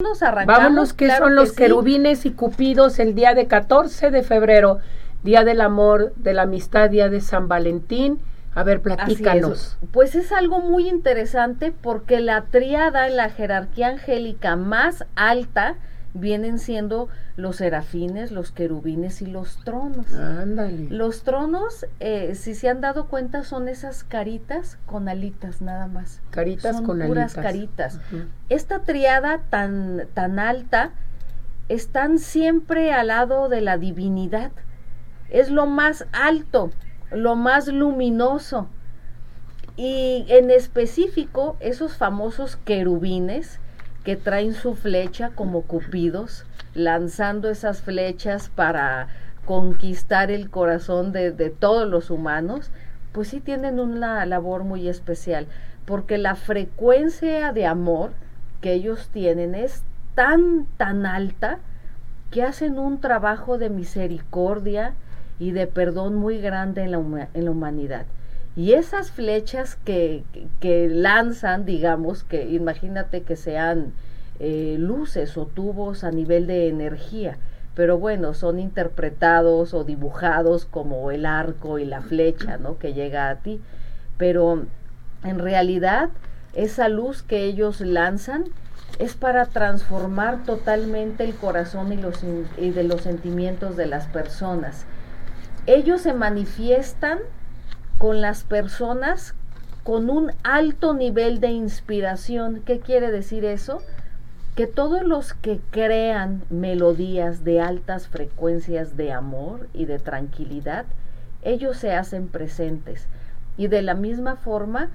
Nos arrancamos. Vámonos, ¿qué claro son que los sí. querubines y cupidos el día de 14 de febrero, Día del Amor, de la Amistad, Día de San Valentín? A ver, es. platícanos. Pues es algo muy interesante porque la triada en la jerarquía angélica más alta vienen siendo los serafines, los querubines y los tronos. Ándale. Los tronos, eh, si se han dado cuenta, son esas caritas con alitas nada más. Caritas son con puras alitas. caritas. Esta triada tan, tan alta están siempre al lado de la divinidad. Es lo más alto, lo más luminoso. Y en específico, esos famosos querubines que traen su flecha como cupidos, lanzando esas flechas para conquistar el corazón de, todos los humanos, pues sí tienen una labor muy especial, porque la frecuencia de amor que ellos tienen es tan, tan alta que hacen un trabajo de misericordia y de perdón muy grande en la, en la humanidad. Y esas flechas que- que lanzan, digamos, que imagínate que sean eh, luces o tubos a nivel de energía, pero bueno, son interpretados o dibujados como el arco y la flecha, ¿no? Que llega a ti. Pero en realidad, esa luz que ellos lanzan es para transformar totalmente el corazón y, los, y de los sentimientos de las personas. Ellos se manifiestan con las personas con un alto nivel de inspiración. ¿Qué quiere decir eso? Que todos los que crean melodías de altas frecuencias de amor y de tranquilidad, ellos se hacen presentes. Y de la misma forma,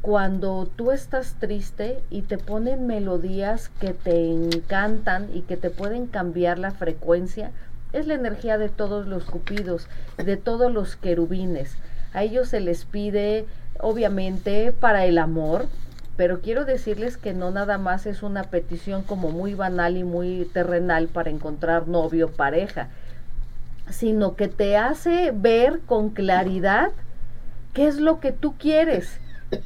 cuando tú estás triste y te ponen melodías que te encantan y que te pueden cambiar la frecuencia, es la energía de todos los cupidos, de todos los querubines. A ellos se les pide, obviamente, para el amor, pero quiero decirles que no nada más es una petición como muy banal y muy terrenal para encontrar novio o pareja, sino que te hace ver con claridad qué es lo que tú quieres,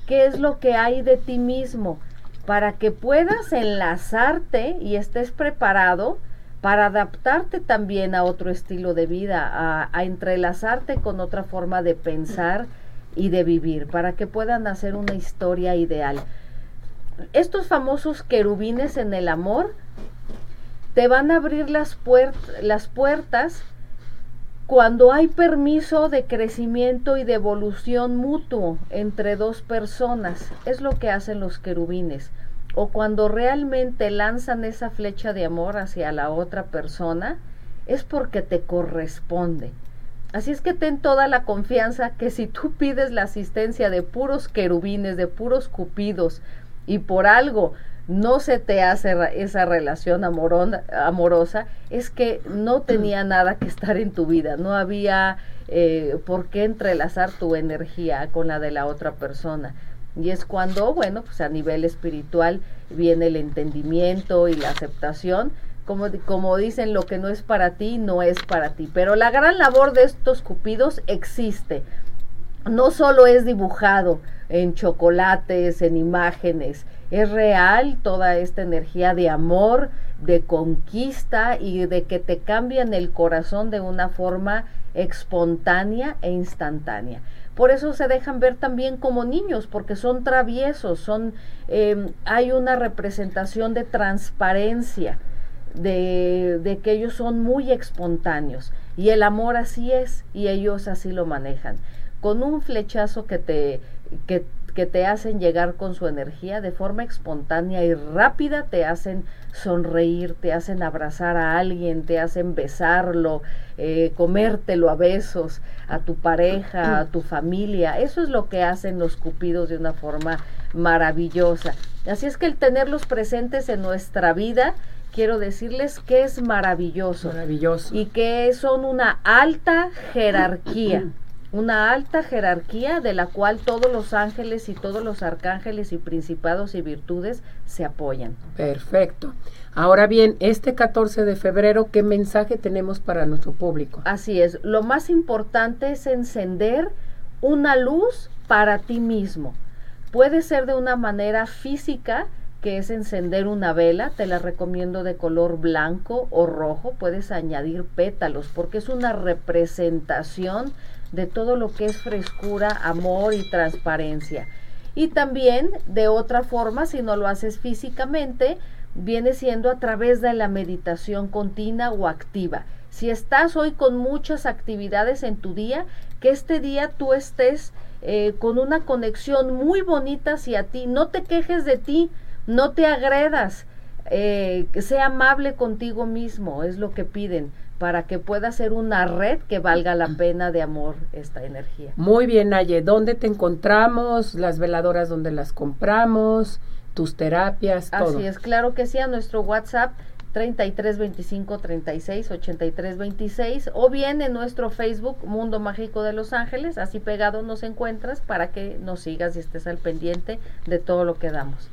qué es lo que hay de ti mismo, para que puedas enlazarte y estés preparado para adaptarte también a otro estilo de vida, a, a entrelazarte con otra forma de pensar y de vivir, para que puedan hacer una historia ideal. Estos famosos querubines en el amor te van a abrir las, puert- las puertas cuando hay permiso de crecimiento y de evolución mutuo entre dos personas. Es lo que hacen los querubines. O cuando realmente lanzan esa flecha de amor hacia la otra persona, es porque te corresponde. Así es que ten toda la confianza que si tú pides la asistencia de puros querubines, de puros cupidos, y por algo no se te hace esa relación amorona- amorosa, es que no tenía nada que estar en tu vida, no había eh, por qué entrelazar tu energía con la de la otra persona. Y es cuando, bueno, pues a nivel espiritual viene el entendimiento y la aceptación. Como, como dicen, lo que no es para ti, no es para ti. Pero la gran labor de estos cupidos existe. No solo es dibujado en chocolates, en imágenes, es real toda esta energía de amor, de conquista y de que te cambian el corazón de una forma espontánea e instantánea. Por eso se dejan ver también como niños, porque son traviesos, son, eh, hay una representación de transparencia, de, de que ellos son muy espontáneos. Y el amor así es, y ellos así lo manejan. Con un flechazo que te, que, que te hacen llegar con su energía de forma espontánea y rápida, te hacen sonreír, te hacen abrazar a alguien, te hacen besarlo, eh, comértelo a besos, a tu pareja, a tu familia. Eso es lo que hacen los cupidos de una forma maravillosa. Así es que el tenerlos presentes en nuestra vida, quiero decirles que es maravilloso Maravilloso. y que son una alta jerarquía, una alta jerarquía de la cual todos los ángeles y todos los arcángeles y principados y virtudes se apoyan. Perfecto. Ahora bien, este 14 de febrero, ¿qué mensaje tenemos para nuestro público? Así es, lo más importante es encender una luz para ti mismo. Puede ser de una manera física que es encender una vela, te la recomiendo de color blanco o rojo, puedes añadir pétalos porque es una representación de todo lo que es frescura, amor y transparencia. Y también de otra forma, si no lo haces físicamente, viene siendo a través de la meditación continua o activa. Si estás hoy con muchas actividades en tu día, que este día tú estés eh, con una conexión muy bonita hacia ti. No te quejes de ti, no te agredas, eh, sea amable contigo mismo, es lo que piden para que pueda ser una red que valga la pena de amor esta energía. Muy bien, Naye, ¿dónde te encontramos? Las veladoras, ¿dónde las compramos? Tus terapias, todo. Así es, claro que sí, a nuestro WhatsApp 33 25 36 83 26 o bien en nuestro Facebook Mundo Mágico de Los Ángeles, así pegado nos encuentras para que nos sigas y estés al pendiente de todo lo que damos.